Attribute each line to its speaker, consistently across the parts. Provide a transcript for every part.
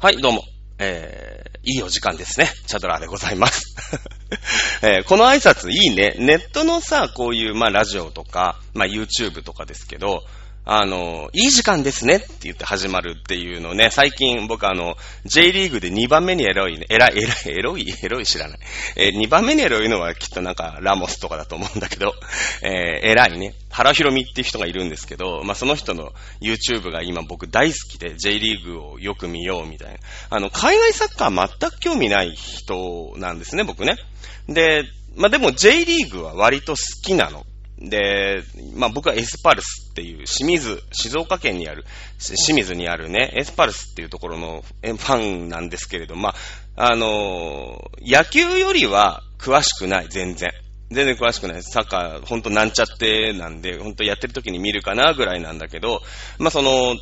Speaker 1: はい、どうも。えー、いいお時間ですね。チャドラーでございます。えーこの挨拶いいね。ネットのさ、こういう、まあ、ラジオとか、まあ、YouTube とかですけど、あの、いい時間ですねって言って始まるっていうのね、最近僕あの、J リーグで2番目にエロい、エラい、エラ、エロい、エロい知らない。え2番目にエロいのはきっとなんかラモスとかだと思うんだけど、えー、偉いね、原ひろみっていう人がいるんですけど、まあ、その人の YouTube が今僕大好きで J リーグをよく見ようみたいな。あの、海外サッカー全く興味ない人なんですね、僕ね。で、まあ、でも J リーグは割と好きなの。で、まあ、僕はエスパルスっていう清水、静岡県にある、清水にあるね、エスパルスっていうところのファンなんですけれど、まあ、あのー野球よりは詳しくない、全然。全然詳しくない。サッカー、ほんとなんちゃってなんで、ほんとやってる時に見るかなぐらいなんだけど、まあ、その、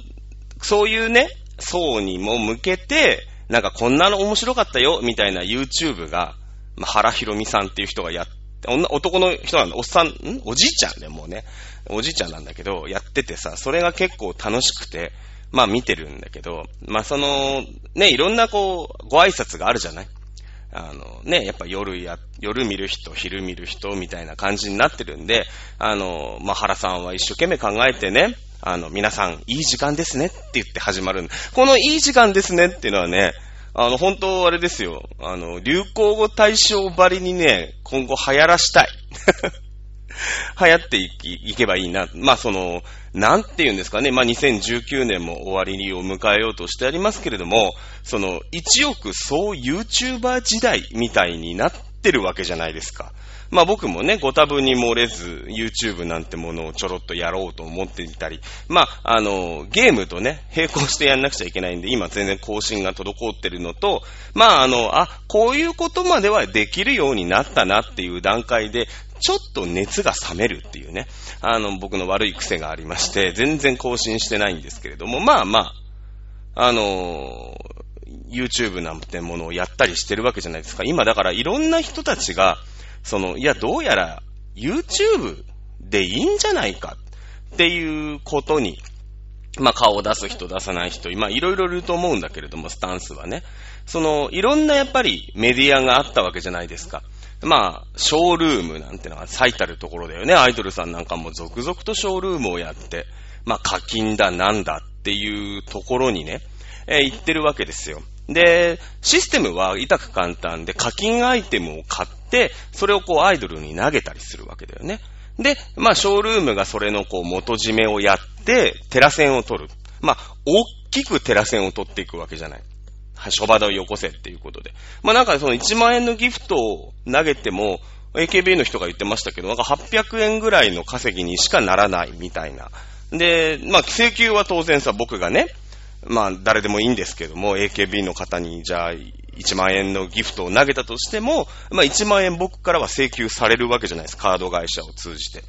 Speaker 1: そういうね、層にも向けて、なんかこんなの面白かったよ、みたいな YouTube が、まあ、原ひろみさんっていう人がやって女男の人なんだ、おっさん、ん？おじいちゃんでもうね、おじいちゃんなんだけど、やっててさ、それが結構楽しくて、まあ見てるんだけど、まあその、ね、いろんなこう、ご挨拶があるじゃない？あのね、やっぱ夜や、夜見る人、昼見る人みたいな感じになってるんで、あの、まあ、原さんは一生懸命考えてね、あの、皆さん、いい時間ですねって言って始まる。このいい時間ですねっていうのはね、あの、本当あれですよ。あの、流行語大賞ばりにね、今後流行らしたい。流行っていいけばいいな。まあ、その、なんて言うんですかね。まあ、2019年も終わりを迎えようとしてありますけれども、その、一億総 YouTuber 時代みたいになってるわけじゃないですか。まあ僕もね、ご多分に漏れず、YouTube なんてものをちょろっとやろうと思っていたり、まあ、あの、ゲームとね、並行してやんなくちゃいけないんで、今全然更新が滞ってるのと、まあ、あの、あ、こういうことまではできるようになったなっていう段階で、ちょっと熱が冷めるっていうね、あの、僕の悪い癖がありまして、全然更新してないんですけれども、まあまあ、あの、YouTube なんてものをやったりしてるわけじゃないですか。今だからいろんな人たちが、その、いや、どうやら YouTube でいいんじゃないかっていうことに、まあ顔を出す人出さない人、今いろいろいると思うんだけれども、スタンスはね。その、いろんなやっぱりメディアがあったわけじゃないですか。まあ、ショールームなんてのが最たるところだよね。アイドルさんなんかも続々とショールームをやって、まあ課金だなんだっていうところにね、えー行ってるわけですよ。で、システムは痛く簡単で課金アイテムを買って、それをこうアイドルに投げたりするわけだよね。で、まあ、ショールームがそれのこう元締めをやって、テラ線を取る。まあ、大きくテラ線を取っていくわけじゃない。はい、諸場をよこせっていうことで。まあ、なんかその1万円のギフトを投げても、AKB の人が言ってましたけど、なんか800円ぐらいの稼ぎにしかならないみたいな。で、まあ、請求は当然さ、僕がね、まあ、誰でもいいんですけども、AKB の方に、じゃあ、1万円のギフトを投げたとしても、まあ、1万円僕からは請求されるわけじゃないです、カード会社を通じて。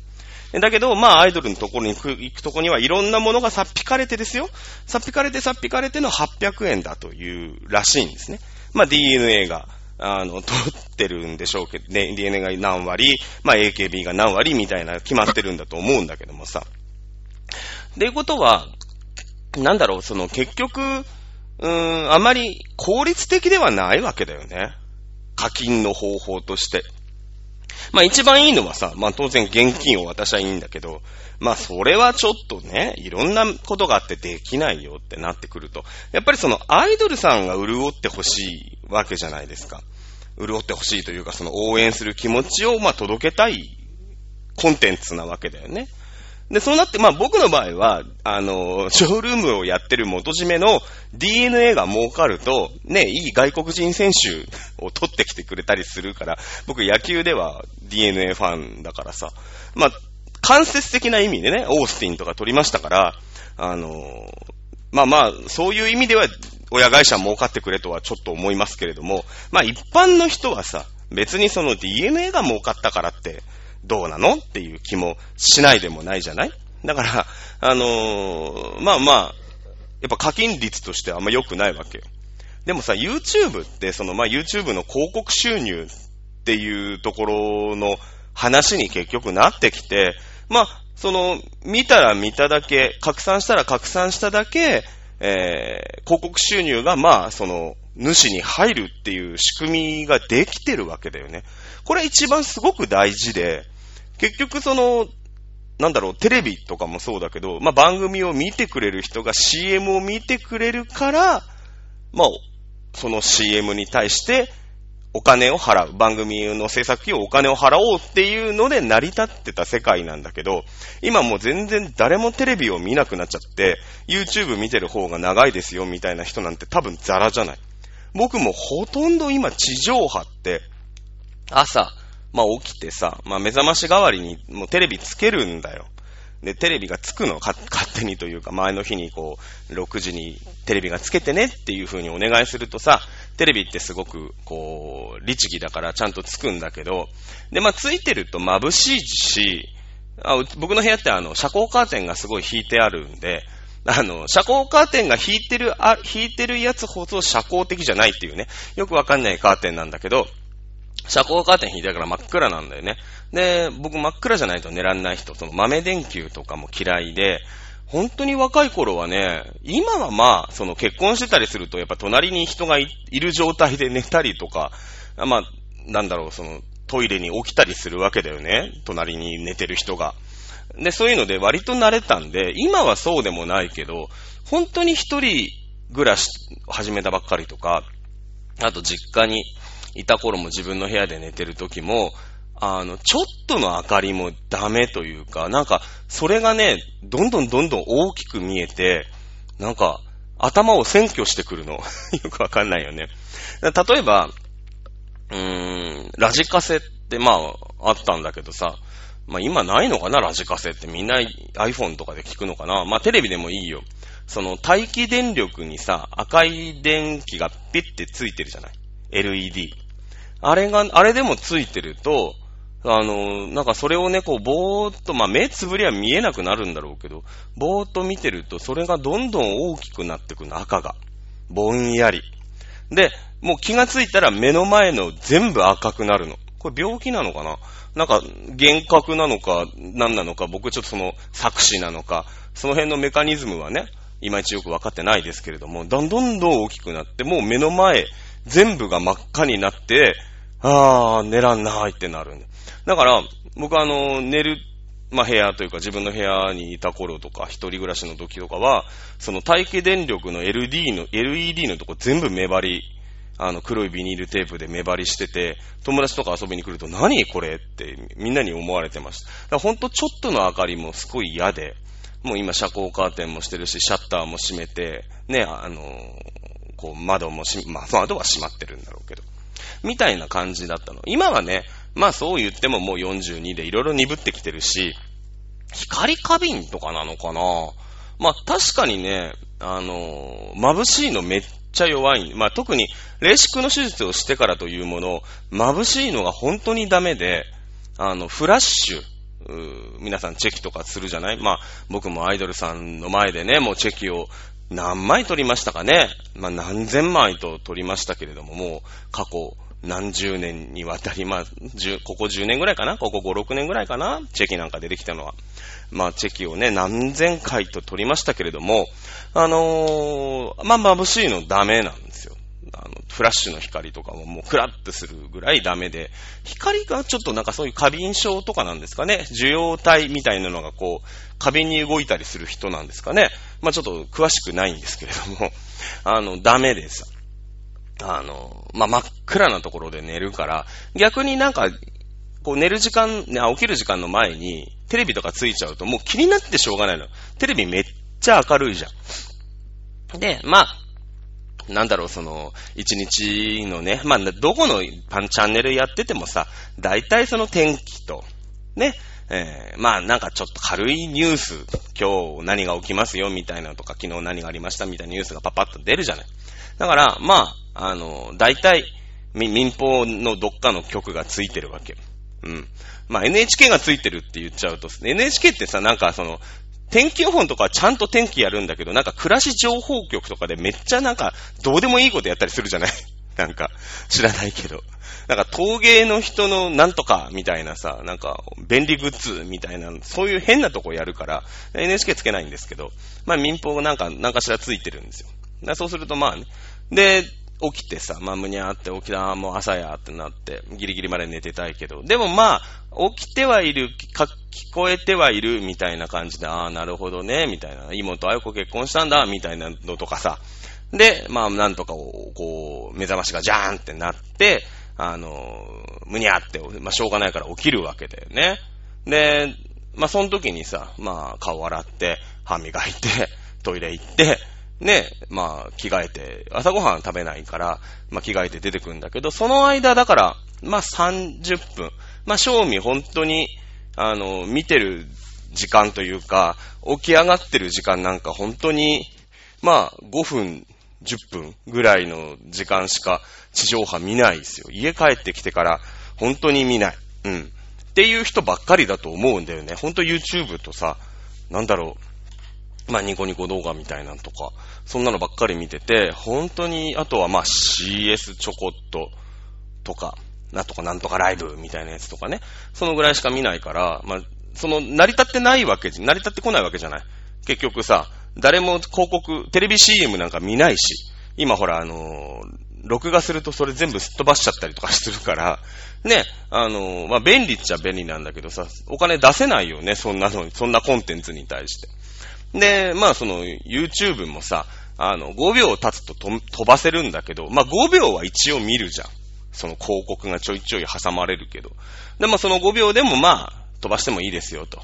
Speaker 1: だけど、まあ、アイドルのところに行く行くとこにはいろんなものがさっぴかれてですよ。さっぴかれてさっぴかれての800円だというらしいんですね。まあ、DNA が、あの、取ってるんでしょうけど、ね、DNA が何割、まあ、AKB が何割みたいな決まってるんだと思うんだけどもさ。っていうことは、なんだろう、その結局、うーん、あまり効率的ではないわけだよね。課金の方法として。まあ一番いいのはさ、まあ当然現金を渡しゃいいんだけど、まあそれはちょっとね、いろんなことがあってできないよってなってくると、やっぱりそのアイドルさんが潤ってほしいわけじゃないですか。潤ってほしいというか、その応援する気持ちをまあ届けたいコンテンツなわけだよね。で、そうなって、まあ僕の場合は、あの、ショールームをやってる元締めの DNA が儲かると、ね、いい外国人選手を取ってきてくれたりするから、僕野球では DNA ファンだからさ、まあ、間接的な意味でね、オースティンとか取りましたから、あの、まあまあ、そういう意味では、親会社儲かってくれとはちょっと思いますけれども、まあ一般の人はさ、別にその DNA が儲かったからって、どうなの？っていう気もしないでもないじゃない？だから、あのーまあまあ、やっぱ課金率としてあんま良くないわけよ。でもさ、YouTube って、そのまあ YouTube の広告収入っていうところの話に結局なってきて、まあ、その、見たら見ただけ、拡散したら拡散しただけ、えー、広告収入が、まあ、その、主に入るっていう仕組みができてるわけだよね。これ一番すごく大事で、結局その、なんだろう、テレビとかもそうだけど、まあ、番組を見てくれる人が CM を見てくれるから、まあ、その CM に対してお金を払う。番組の制作費をお金を払おうっていうので成り立ってた世界なんだけど、今もう全然誰もテレビを見なくなっちゃって、YouTube 見てる方が長いですよみたいな人なんて多分ザラじゃない。僕もほとんど今地上波って、朝、まあ起きてさ、まあ目覚まし代わりにもうテレビつけるんだよ。で、テレビがつくの 勝手にというか、前の日にこう、6時にテレビがつけてねっていう風にお願いするとさ、テレビってすごく、こう、律儀だからちゃんとつくんだけど、で、まあ、ついてると眩しいし、あ僕の部屋ってあの、遮光カーテンがすごい引いてあるんで、あの、遮光カーテンが引いてる、あ、引いてるやつほど遮光的じゃないっていうね、よくわかんないカーテンなんだけど、遮光カーテン引いてるから真っ暗なんだよね。で、僕真っ暗じゃないと寝らんない人、その豆電球とかも嫌いで、本当に若い頃はね、今はまあ、その結婚してたりすると、やっぱ隣に人がいる状態で寝たりとか、まあ、なんだろう、その、トイレに起きたりするわけだよね。隣に寝てる人が。で、そういうので割と慣れたんで、今はそうでもないけど、本当に一人暮らし始めたばっかりとか、あと実家にいた頃も自分の部屋で寝てる時も、あの、ちょっとの明かりもダメというか、なんか、それがね、どんどんどんどん大きく見えて、なんか、頭を占拠してくるの。よくわかんないよね。例えば、うーん、ラジカセってまあ、あったんだけどさ、まあ今ないのかな、ラジカセってみんな iPhone とかで聞くのかな。まあテレビでもいいよ。その待機電力にさ、赤い電気がピッてついてるじゃない ?LED。あれが、あれでもついてると、あの、なんかそれをね、こう、ぼーっと、まあ、目つぶりは見えなくなるんだろうけど、ぼーっと見てると、それがどんどん大きくなってくの、赤が。ぼんやり。で、もう気がついたら目の前の全部赤くなるの。これ病気なのかな？なんか、幻覚なのか、何なのか、僕ちょっとその、作詞なのか、その辺のメカニズムはね、いまいちよくわかってないですけれども、どんどんどん大きくなって、もう目の前、全部が真っ赤になって、あー、寝らんないってなるんだ。だから、僕はあの、寝る、まあ、部屋というか自分の部屋にいた頃とか、一人暮らしの時とかは、その待機電力の LD の、LED のとこ全部目張り、あの、黒いビニールテープで目張りしてて、友達とか遊びに来ると、何これってみんなに思われてました。だからほんとちょっとの明かりもすごい嫌で、もう今遮光カーテンもしてるし、シャッターも閉めて、ね、あの、こう窓もし、まあ窓は閉まってるんだろうけど。みたいな感じだったの。今はね、まあそう言ってももう42でいろいろ鈍ってきてるし、光過敏とかなのかなまあ確かにね、あの眩しいのめっちゃ弱い。まあ特に、レーシックの手術をしてからというもの、眩しいのが本当にダメで、あの、フラッシュ、皆さんチェキとかするじゃない？まあ僕もアイドルさんの前でね、もうチェキを何枚取りましたかねまあ何千枚と取りましたけれども、もう過去何十年にわたり、まあ、ここ10年ぐらいかな？ここ5、6年ぐらいかな？チェキなんか出てきたのは。まあ、チェキをね、何千回と取りましたけれども、あのー、まあ、眩しいのダメなんですよ。あの、フラッシュの光とかももうクラッとするぐらいダメで、光がちょっとなんかそういう過敏症とかなんですかね？受容体みたいなのがこう、過敏に動いたりする人なんですかね？まあ、ちょっと詳しくないんですけれども、あの、ダメでさ。あの、まあ、真っ暗なところで寝るから、逆になんか、こう寝る時間、ね、起きる時間の前に、テレビとかついちゃうともう気になってしょうがないの。テレビめっちゃ明るいじゃん。で、まあ、なんだろう、その、一日のね、まあ、どこのチャンネルやっててもさ、大体その天気と、ね、えー、まあなんかちょっと軽いニュース、今日何が起きますよみたいなとか、昨日何がありましたみたいなニュースがパパッと出るじゃない。だから、まあ、あの、大体、民放のどっかの局がついてるわけ。うん。まあ NHK がついてるって言っちゃうと、NHK ってさ、なんかその、天気予報とかはちゃんと天気やるんだけど、なんか暮らし情報局とかでめっちゃなんか、どうでもいいことやったりするじゃないなんか、知らないけど。なんか陶芸の人のなんとかみたいなさ、なんか便利グッズみたいな、そういう変なとこやるから、NHK つけないんですけど、まあ民放がなんか、なんかしらついてるんですよ。そうするとまあね、で、起きてさ、まあ、むにゃーって起きた、もう朝やーってなって、ギリギリまで寝てたいけど、でもまあ、起きてはいる、か、聞こえてはいる、みたいな感じで、ああ、なるほどね、みたいな、妹あよこ結婚したんだ、みたいなのとかさ、で、まあ、なんとかを、こう、目覚ましがジャーンってなって、あの、むにゃって、まあ、しょうがないから起きるわけだよね。で、まあ、その時にさ、まあ、顔洗って、歯磨いて、トイレ行って、ね、まあ、着替えて、朝ごはん食べないから、まあ、着替えて出てくるんだけど、その間、だから、まあ、30分。まあ、正味本当に、あの、見てる時間というか、起き上がってる時間なんか本当に、まあ、5分、10分ぐらいの時間しか地上波見ないですよ。家帰ってきてから本当に見ない。うん。っていう人ばっかりだと思うんだよね。ほんと YouTube とさ、なんだろう。まあ、ニコニコ動画みたいなんとか、そんなのばっかり見てて、本当に、あとはまあ CS ちょこっととか、なんとかなんとかライブみたいなやつとかね、そのぐらいしか見ないから、まあ、その、成り立ってないわけじゃ、成り立ってこないわけじゃない。結局さ、誰も広告、テレビ CM なんか見ないし、今ほら、あのー、録画するとそれ全部すっ飛ばしちゃったりとかするから、ね、あのー、まあ、便利っちゃ便利なんだけどさ、お金出せないよね、そんなの、そんなコンテンツに対して。で、まあ、その、YouTube もさ、あの、5秒経つと飛ばせるんだけど、まあ、5秒は一応見るじゃん。その広告がちょいちょい挟まれるけど。で、まあ、その5秒でもまあ、飛ばしてもいいですよ、と。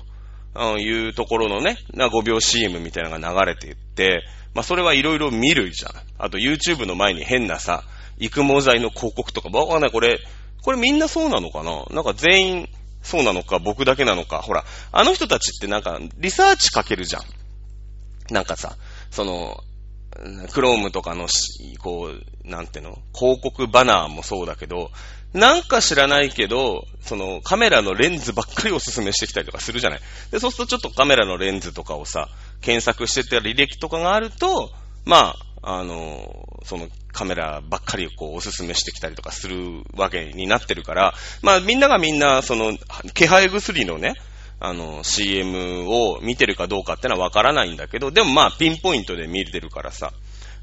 Speaker 1: いうところのね、な5秒 CM みたいなのが流れていって、まあ、それはいろいろ見るじゃん。あと YouTube の前に変なさ、育毛剤の広告とか、わかんない、これ、これみんなそうなのかな？なんか全員そうなのか、僕だけなのか。ほら、あの人たちってなんか、リサーチかけるじゃん。なんかさ、その、クロームとかの、こう、なんていうの、広告バナーもそうだけど、なんか知らないけど、そのカメラのレンズばっかりおすすめしてきたりとかするじゃない。で、そうするとちょっとカメラのレンズとかをさ、検索してた履歴とかがあると、まあ、あの、そのカメラばっかりこうおすすめしてきたりとかするわけになってるから、まあみんながみんなその気配薬のね、あの CM を見てるかどうかってのはわからないんだけど、でもまあピンポイントで見れてるからさ、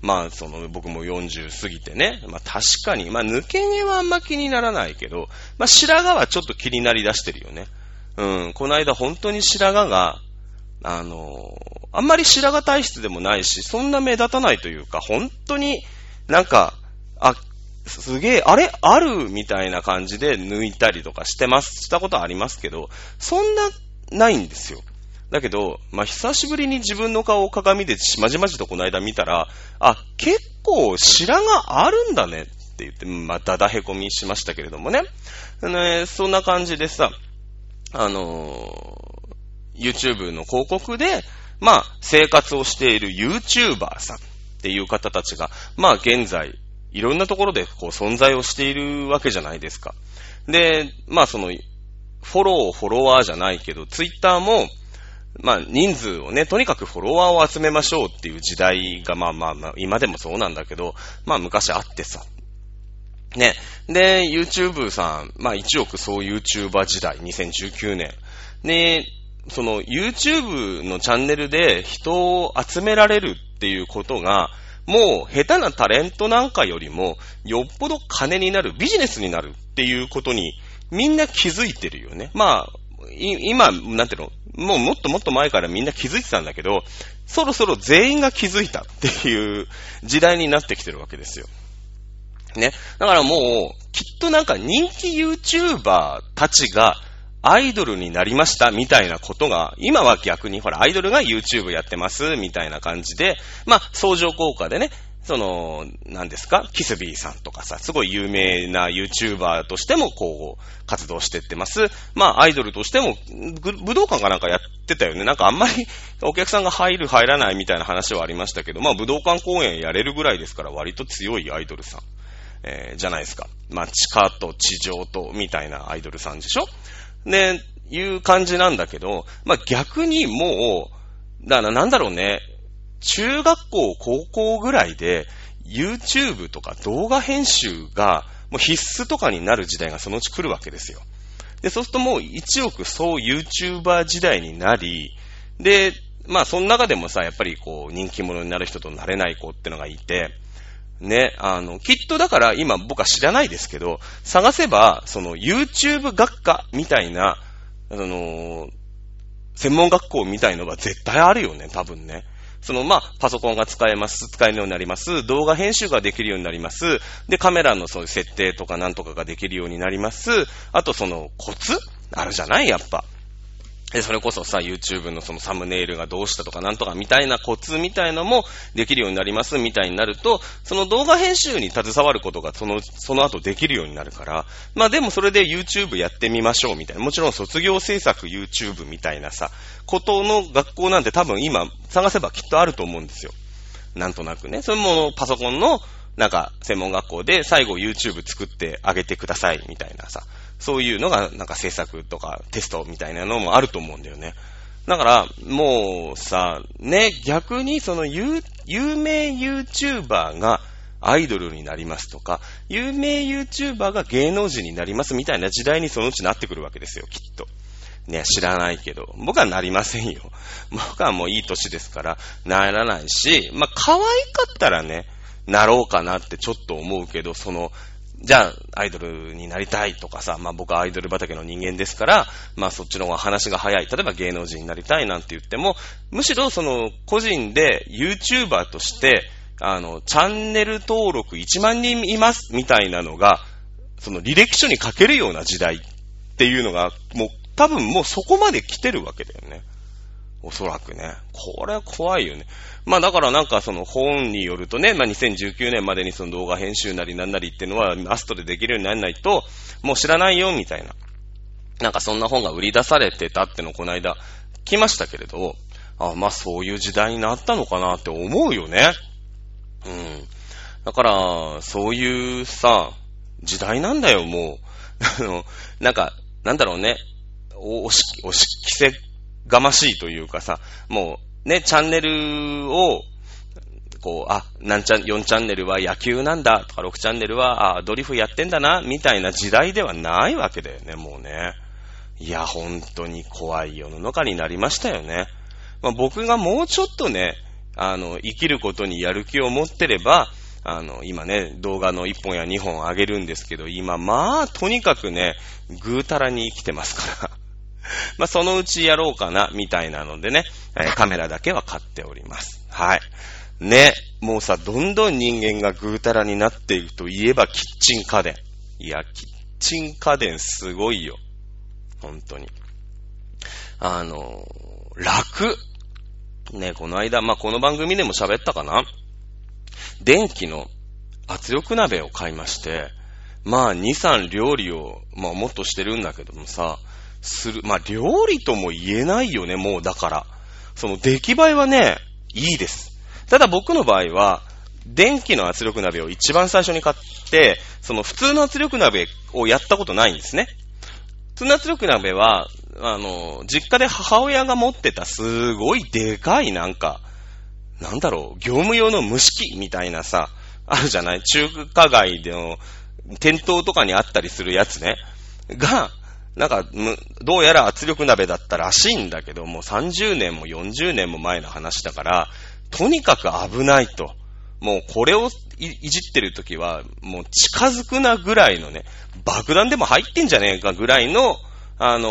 Speaker 1: まあ、その、僕も40過ぎてね、まあ確かに、まあ抜け毛はあんま気にならないけど、まあ白髪はちょっと気になりだしてるよね。うん、この間本当に白髪が、あのあんまり白髪体質でもないし、そんな目立たないというか、本当になんか、あ、すげえ、あれ？あるみたいな感じで抜いたりとかしてます、したことありますけど、そんな、ないんですよ。だけど、まあ、久しぶりに自分の顔を鏡でしまじまじとこの間見たら、あ、結構白髪あるんだねって言って、まあ、だだへこみしましたけれどもね。ねそんな感じでさ、あのー、YouTube の広告で、まあ、生活をしている YouTuber さんっていう方たちが、まあ、現在、いろんなところでこう存在をしているわけじゃないですか。で、まあ、その、フォロー、フォロワーじゃないけど、Twitter も、まあ、人数をね、とにかくフォロワーを集めましょうっていう時代が、まあまあまあ、今でもそうなんだけど、まあ昔あってさ。ね。で、YouTube さん、まあ1億総 YouTuber 時代、2019年。で、その YouTube のチャンネルで人を集められるっていうことが、もう下手なタレントなんかよりも、よっぽど金になる、ビジネスになるっていうことに、みんな気づいてるよね。まあ、今、なんていうの、もうもっともっと前からみんな気づいてたんだけど、そろそろ全員が気づいたっていう時代になってきてるわけですよ。ね。だからもう、きっとなんか人気 YouTuber たちがアイドルになりましたみたいなことが、今は逆にほら、アイドルが YouTube やってますみたいな感じで、まあ、相乗効果でね、その、何ですか？キスビーさんとかさ、すごい有名な YouTuber としても、こう、活動してってます。まあ、アイドルとしても、武道館かなんかやってたよね。なんかあんまり お客さんが入る、入らないみたいな話はありましたけど、まあ、武道館公演やれるぐらいですから、割と強いアイドルさん、えー、じゃないですか。まあ、地下と地上と、みたいなアイドルさんでしょ？ね、いう感じなんだけど、まあ、逆にもう、だなんだろうね、中学校、高校ぐらいで、YouTube とか動画編集がもう必須とかになる時代がそのうち来るわけですよ。で、そうするともう一億総 YouTuber 時代になり、で、まあその中でもさ、やっぱりこう人気者になる人となれない子ってのがいて、ね、あの、きっとだから今僕は知らないですけど、探せば、その YouTube 学科みたいな、あの専門学校みたいのが絶対あるよね、多分ね。その、まあ、パソコンが使えます、使えるようになります、動画編集ができるようになります、で、カメラのそういう設定とかなんとかができるようになります、あとその、コツ？あるじゃない？やっぱ。で、それこそさ、YouTube のそのサムネイルがどうしたとかなんとかみたいなコツみたいのもできるようになりますみたいになると、その動画編集に携わることがその、その後できるようになるから、まあでもそれで YouTube やってみましょうみたいな、もちろん卒業制作 YouTube みたいなさ、ことの学校なんて多分今探せばきっとあると思うんですよ。なんとなくね。それもパソコンのなんか専門学校で最後 YouTube 作ってあげてくださいみたいなさ。そういうのが、なんか制作とかテストみたいなのもあると思うんだよね。だから、もうさ、ね、逆にその有、有名 YouTuber がアイドルになりますとか、有名 YouTuber が芸能人になりますみたいな時代にそのうちなってくるわけですよ、きっと。ね、知らないけど。僕はなりませんよ。僕はもういい歳ですから、ならないし、まあ、可愛かったらね、なろうかなってちょっと思うけど、その、じゃあ、アイドルになりたいとかさ、まあ僕はアイドル畑の人間ですから、まあそっちの方が話が早い。例えば芸能人になりたいなんて言っても、むしろその個人で YouTuber として、あの、チャンネル登録1万人いますみたいなのが、その履歴書に書けるような時代っていうのが、もう多分もうそこまで来てるわけだよね。おそらくね。これは怖いよね。まあだからなんかその本によるとね、まあ2019年までにその動画編集なりなんなりっていうのはアストでできるようにならないと、もう知らないよみたいな。なんかそんな本が売り出されてたってのこの間来ましたけれど、あまあそういう時代になったのかなって思うよね。うん。だから、そういうさ、時代なんだよ、もう。あの、なんか、なんだろうね。お、し、おし、着せがましいというかさ、もう、ね、チャンネルを、こう、あ、なんちゃん、4チャンネルは野球なんだとか、6チャンネルは、あ、ドリフやってんだな、みたいな時代ではないわけだよね、もうね。いや、本当に怖い世の中になりましたよね。まあ、僕がもうちょっとね、あの、生きることにやる気を持ってれば、あの、今ね、動画の1本や2本上げるんですけど、今、まあ、とにかくね、ぐうたらに生きてますから。まあ、そのうちやろうかな、みたいなのでね、えー、カメラだけは買っております。はい。ね、もうさ、どんどん人間がぐうたらになっていくといえば、キッチン家電。いや、キッチン家電すごいよ。本当に。あのー、楽。ね、この間、まあ、この番組でも喋ったかな電気の圧力鍋を買いまして、まあ、2、3料理を、まあ、もっとしてるんだけどもさ、する。まあ、料理とも言えないよね、もうだから。その出来栄えはね、いいです。ただ僕の場合は、電気の圧力鍋を一番最初に買って、その普通の圧力鍋をやったことないんですね。普通の圧力鍋は、あの、実家で母親が持ってたすごいでかいなんか、なんだろう、業務用の蒸し器みたいなさ、あるじゃない？中華街での店頭とかにあったりするやつね。が、なんか、どうやら圧力鍋だったらしいんだけど、もう30年も40年も前の話だから、とにかく危ないと。もうこれをいじってるときは、もう近づくなぐらいのね、爆弾でも入ってんじゃねえかぐらいの、あの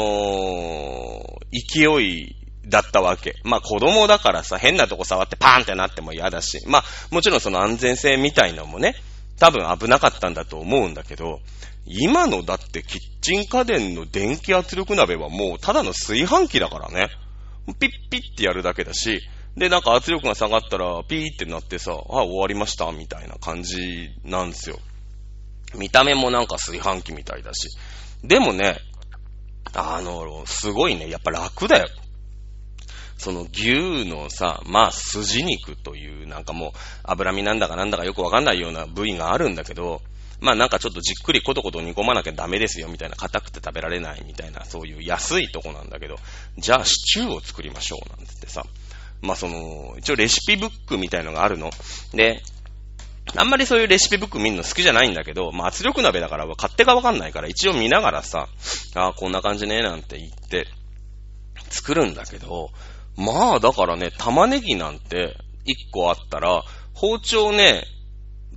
Speaker 1: ー、勢いだったわけ。まあ子供だからさ、変なとこ触ってパーンってなっても嫌だし、まあもちろんその安全性みたいのもね、多分危なかったんだと思うんだけど、今のだってキッチン家電の電気圧力鍋はもうただの炊飯器だからね。ピッピッってやるだけだし、で、なんか圧力が下がったらピーってなってさ、あ、終わりましたみたいな感じなんですよ。見た目もなんか炊飯器みたいだし。でもね、あの、すごいね、やっぱ楽だよ。その牛のさ、まあ筋肉というなんかもう脂身なんだかなんだかよくわかんないような部位があるんだけど、まあなんかちょっとじっくりコトコト煮込まなきゃダメですよみたいな、硬くて食べられないみたいな、そういう安いとこなんだけど、じゃあシチューを作りましょうなんつってさ、まあその、一応レシピブックみたいのがあるの。で、あんまりそういうレシピブック見るの好きじゃないんだけど、まあ圧力鍋だから勝手がわかんないから一応見ながらさ、ああ、こんな感じね、なんて言って作るんだけど、まあだからね、玉ねぎなんて1個あったら、包丁ね、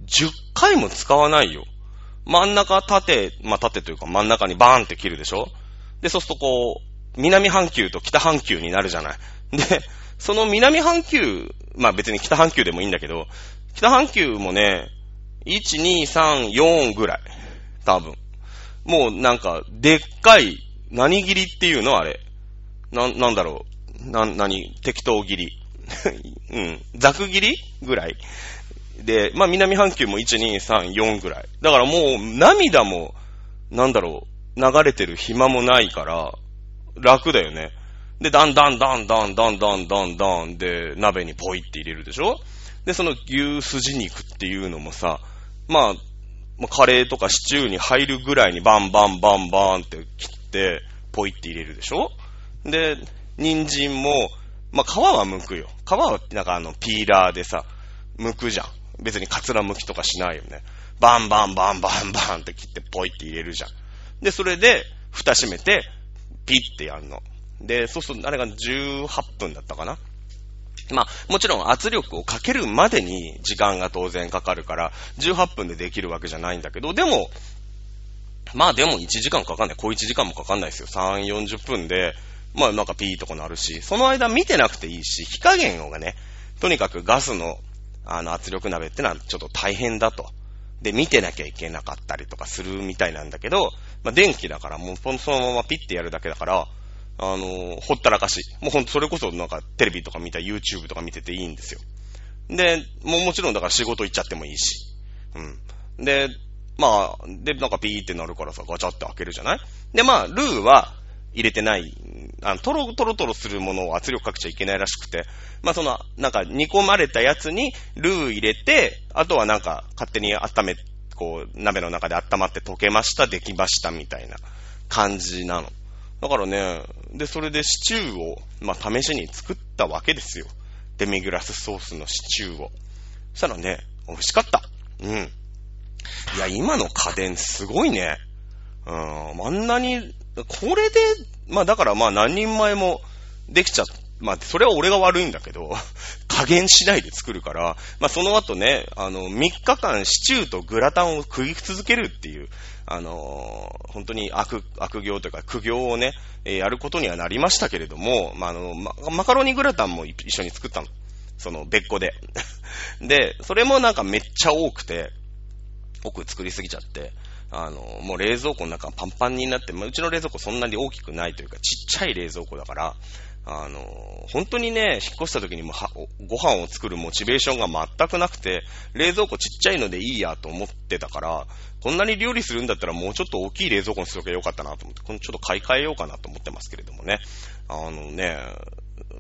Speaker 1: 10回も使わないよ。真ん中縦、まあ縦というか真ん中にバーンって切るでしょ？で、そうするとこう、南半球と北半球になるじゃない。で、その南半球、まあ別に北半球でもいいんだけど、北半球もね、1、2、3、4ぐらい。多分。もうなんか、でっかい、何切りっていうの？あれ。な、なんだろう。な、何適当切り。うん。ざく切り？ぐらい。で、まあ南半球も1、2、3、4ぐらい。だからもう涙も、なんだろう、流れてる暇もないから、楽だよね。で、だんだんだんだんだんだんだんだんで、鍋にポイって入れるでしょ？で、その牛すじ肉っていうのもさ、まあ、カレーとかシチューに入るぐらいにバンバンバンバンって切って、ポイって入れるでしょ？で、人参も、まあ、皮は剥くよ。皮はなんかあの、ピーラーでさ、剥くじゃん。別にカツラ剥きとかしないよね。バンバンバンバンバンって切ってポイって入れるじゃん。で、それで、蓋閉めて、ピッてやるの。で、そうすると、あれが18分だったかなまあ、もちろん圧力をかけるまでに時間が当然かかるから、18分でできるわけじゃないんだけど、でも、まあでも1時間かかんない。小1時間もかかんないですよ。3、40分で、まあなんかピーとかなるし、その間見てなくていいし、火加減がね、とにかくガスの、あの圧力鍋ってのはちょっと大変だと。で、見てなきゃいけなかったりとかするみたいなんだけど、まあ電気だからもうそのままピッてやるだけだから、あの、ほったらかし。もうほんとそれこそなんかテレビとか見た YouTube とか見てていいんですよ。で、もうもちろんだから仕事行っちゃってもいいし。うん。で、まあ、で、なんかピーってなるからさ、ガチャって開けるじゃない？で、まあ、ルーは入れてない、あの、トロトロトロするものを圧力かけちゃいけないらしくて、まあその、なんか煮込まれたやつにルー入れて、あとはなんか勝手に温め、こう、鍋の中で温まって溶けました、できましたみたいな感じなの。だからね、で、それでシチューを、まあ、試しに作ったわけですよ。デミグラスソースのシチューを。そしたらね、美味しかった。うん。いや、今の家電すごいね。うん、あんなに、これで、まあだからまあ何人前もできちゃっまあ、それは俺が悪いんだけど、加減しないで作るから、まあ、その後ね、あの、3日間シチューとグラタンを食い続けるっていう、あのー、本当に悪、悪行というか苦行をね、えー、やることにはなりましたけれども、まあ、あの、ま、マカロニグラタンも一緒に作ったの。その、別個で。で、それもなんかめっちゃ多くて、多く作りすぎちゃって、あの、もう冷蔵庫の中パンパンになって、まあ、うちの冷蔵庫そんなに大きくないというか、ちっちゃい冷蔵庫だから、あの、本当にね、引っ越した時にもはご飯を作るモチベーションが全くなくて、冷蔵庫ちっちゃいのでいいやと思ってたから、こんなに料理するんだったらもうちょっと大きい冷蔵庫にするとよかったなと思って、このちょっと買い替えようかなと思ってますけれどもね。あのね、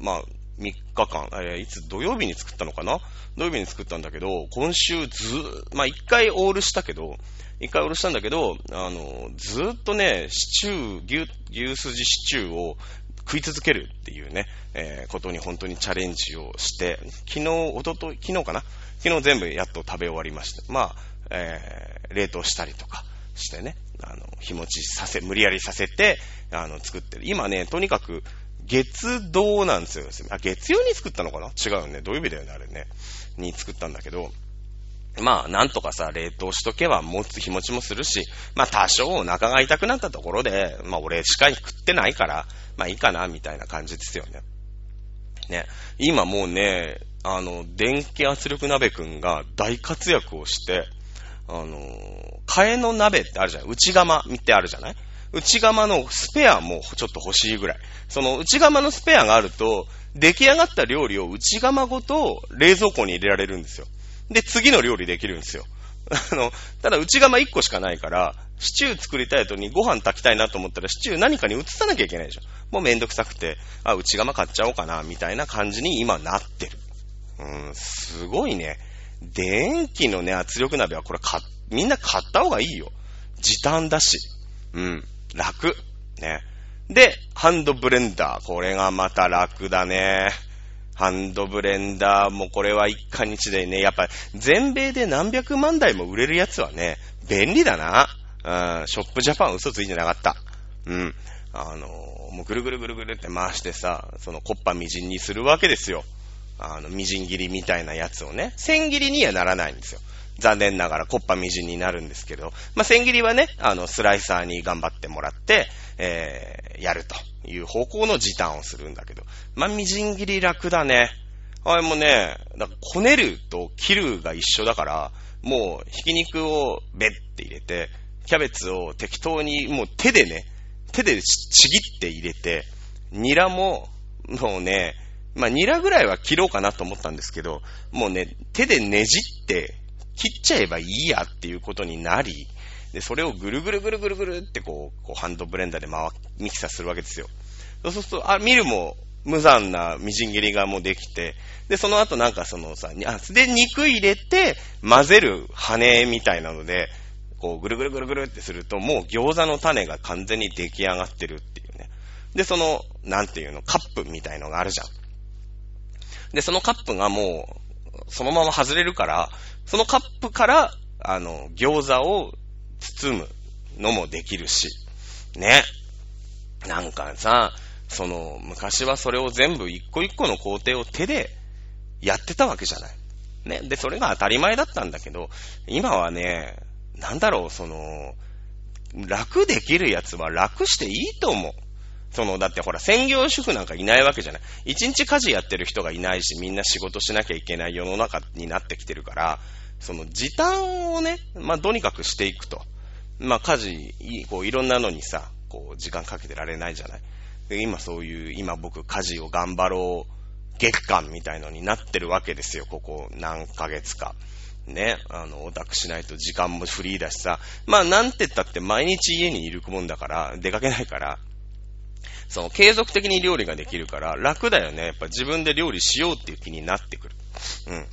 Speaker 1: まあ、3日間、えー、いつ土曜日に作ったのかな？土曜日に作ったんだけど、今週ずまあ1回オールしたけど、1回オールしたんだけど、あの、ずっとね、シチュー、牛、牛すじシチューを食い続けるっていうね、えー、ことに本当にチャレンジをして、昨日、おととい、昨日かな？昨日全部やっと食べ終わりました。まあ、えー、冷凍したりとかしてね、あの、日持ちさせ、無理やりさせて、あの、作ってる。今ね、とにかく、月堂なんですよ。あ、月曜に作ったのかな？違うよね。土曜日だよね、あれね。に作ったんだけど、まあ、なんとかさ、冷凍しとけば持つ日持ちもするし、まあ多少お腹が痛くなったところで、まあ俺しか食ってないから、まあいいかな、みたいな感じですよね。ね。今もうね、あの、電気圧力鍋くんが大活躍をして、あの、替えの鍋ってあるじゃない内釜ってあるじゃない？内釜のスペアもちょっと欲しいぐらい。その内釜のスペアがあると、出来上がった料理を内釜ごと冷蔵庫に入れられるんですよ。で、次の料理できるんですよ。あの、ただ内釜1個しかないから、シチュー作りたい後にご飯炊きたいなと思ったら、シチュー何かに移さなきゃいけないでしょ。もうめんどくさくて、あ、内釜買っちゃおうかな、みたいな感じに今なってる。うん、すごいね。電気のね、圧力鍋はこれ買、みんな買った方がいいよ。時短だし。うん、楽。ね。で、ハンドブレンダー。これがまた楽だね。ハンドブレンダーもこれは一家日でね、やっぱ全米で何百万台も売れるやつはね、便利だな。うん、ショップジャパン嘘ついてなかった。うん。あのもうぐるぐるぐるぐるって回してさ、そのコッパみじんにするわけですよ。あの、みじん切りみたいなやつをね、千切りにはならないんですよ。残念ながらコッパみじんになるんですけど、まあ、千切りはね、あの、スライサーに頑張ってもらって、えー、やるという方向の時短をするんだけど、まあ、みじん切り楽だね。あれもね、だからこねると切るが一緒だから、もう、ひき肉をべって入れて、キャベツを適当にもう手でね、手でちぎって入れて、ニラも、もうね、まあ、ニラぐらいは切ろうかなと思ったんですけど、もうね、手でねじって切っちゃえばいいやっていうことになり、で、それをぐるぐるぐるぐるぐるってこう、こうハンドブレンダーで回、ミキサーするわけですよ。そうすると、あ、見るも無残なみじん切りがもうできて、で、その後なんかそのさ、あ、で、肉入れて混ぜる羽みたいなので、こう、ぐるぐるぐるぐるってすると、もう餃子の種が完全に出来上がってるっていうね。で、その、なんていうの、カップみたいのがあるじゃん。で、そのカップがもう、そのまま外れるから、そのカップから、あの、餃子を包むのもできるし、ね。なんかさ、その、昔はそれを全部一個一個の工程を手でやってたわけじゃない。ね。で、それが当たり前だったんだけど、今はね、なんだろう、その、楽できるやつは楽していいと思う。その、だってほら、専業主婦なんかいないわけじゃない。一日家事やってる人がいないし、みんな仕事しなきゃいけない世の中になってきてるから、その時短をね、まあ、とにかくしていくと。まあ、家事、こう、いろんなのにさ、こう、時間かけてられないじゃない？で、今そういう、今僕家事を頑張ろう月間みたいのになってるわけですよ、ここ何ヶ月か。ね、あの、オタクしないと時間もフリーだしさ、まあなんて言ったって毎日家にいるもんだから、出かけないから、その継続的に料理ができるから楽だよね。やっぱ自分で料理しようっていう気になってくる。うん。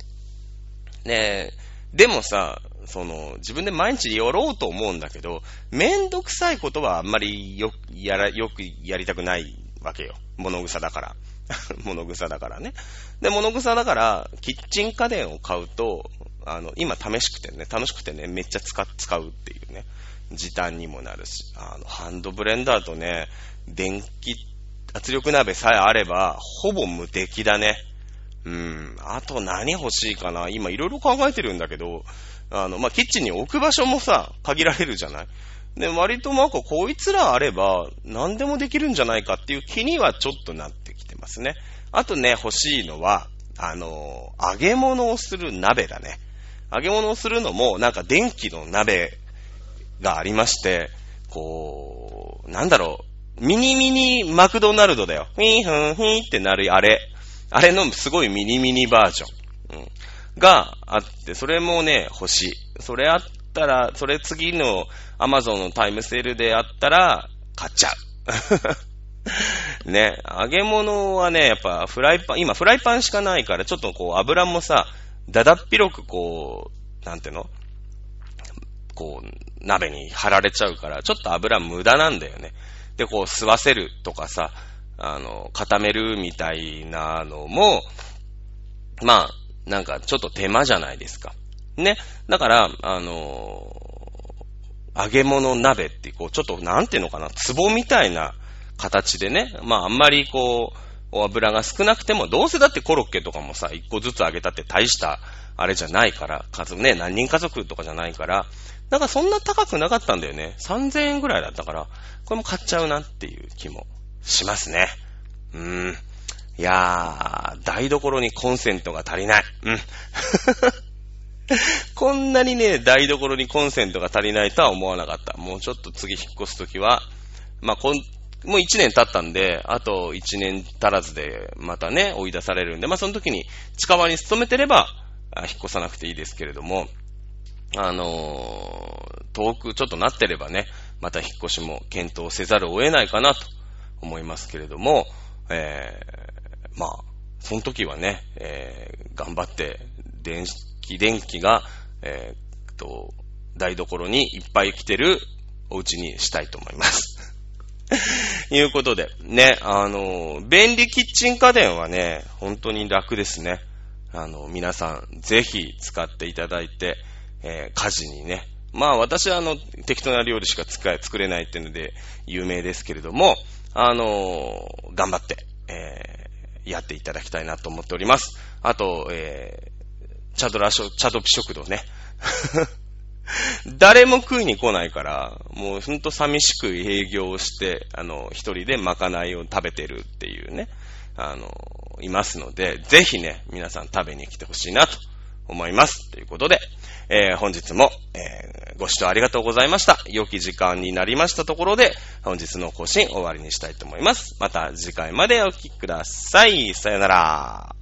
Speaker 1: ねえでもさ、その、自分で毎日やろうと思うんだけど、めんどくさいことはあんまりよ、やら、よくやりたくないわけよ。物草だから。物草だからね。で、物草だから、キッチン家電を買うと、あの、今試しくてね、楽しくてね、めっちゃ使、使うっていうね、時短にもなるし、あの、ハンドブレンダーとね、電気、圧力鍋さえあれば、ほぼ無敵だね。うん。あと何欲しいかな今いろいろ考えてるんだけど、あの、まあ、キッチンに置く場所もさ、限られるじゃない？で、割となんかこいつらあれば何でもできるんじゃないかっていう気にはちょっとなってきてますね。あとね、欲しいのは、あの、揚げ物をする鍋だね。揚げ物をするのも、なんか電気の鍋がありまして、こう、なんだろう、ミニミニマクドナルドだよ。フィーフンフィーってなるあれ。あれのすごいミニミニバージョン。うん。があって、それもね、欲しい。それあったら、それ次のアマゾンのタイムセールであったら、買っちゃう。ね、揚げ物はね、やっぱフライパン、今フライパンしかないから、ちょっとこう油もさ、だだっ広くこう、なんていうの？こう、鍋に貼られちゃうから、ちょっと油無駄なんだよね。で、こう、吸わせるとかさ、あの、固めるみたいなのも、まあ、なんかちょっと手間じゃないですか。ね。だから、あの揚げ物鍋ってこう、ちょっとなんていうのかな、壺みたいな形でね、まああんまりこう、お油が少なくても、どうせだってコロッケとかもさ、一個ずつ揚げたって大したあれじゃないから、数ね、何人家族とかじゃないから、だかそんな高くなかったんだよね。3000円ぐらいだったから、これも買っちゃうなっていう気もしますね。うーん。いやー、台所にコンセントが足りない。うん。こんなにね、台所にコンセントが足りないとは思わなかった。もうちょっと次引っ越すときは、まあ、こん、もう1年経ったんで、あと1年足らずでまたね、追い出されるんで、まあ、その時に近場に勤めてれば、引っ越さなくていいですけれども、あのー、遠くちょっとなってればね、また引っ越しも検討せざるを得ないかなと思いますけれども、え、まあ、その時はね、えー、頑張って電気、電気が、えー、と、台所にいっぱい来てるお家にしたいと思います。いうことで、ね、あの、便利キッチン家電はね、本当に楽ですね。あの、皆さん、ぜひ使っていただいて、えー、家事にね。まあ私はあの、適当な料理しか使え、作れないっていうので有名ですけれども、あの、頑張って、えー、やっていただきたいなと思っております。あと、えー、チャドラショ、チャドピ食堂ね。誰も食いに来ないから、もうほんと寂しく営業をして、あの、一人でまかないを食べてるっていうね、あの、いますので、ぜひね、皆さん食べに来てほしいなと思います。ということで、えー、本日も、えー、ご視聴ありがとうございました。良き時間になりましたところで、本日の更新終わりにしたいと思います。また次回までお聴きください。さよなら。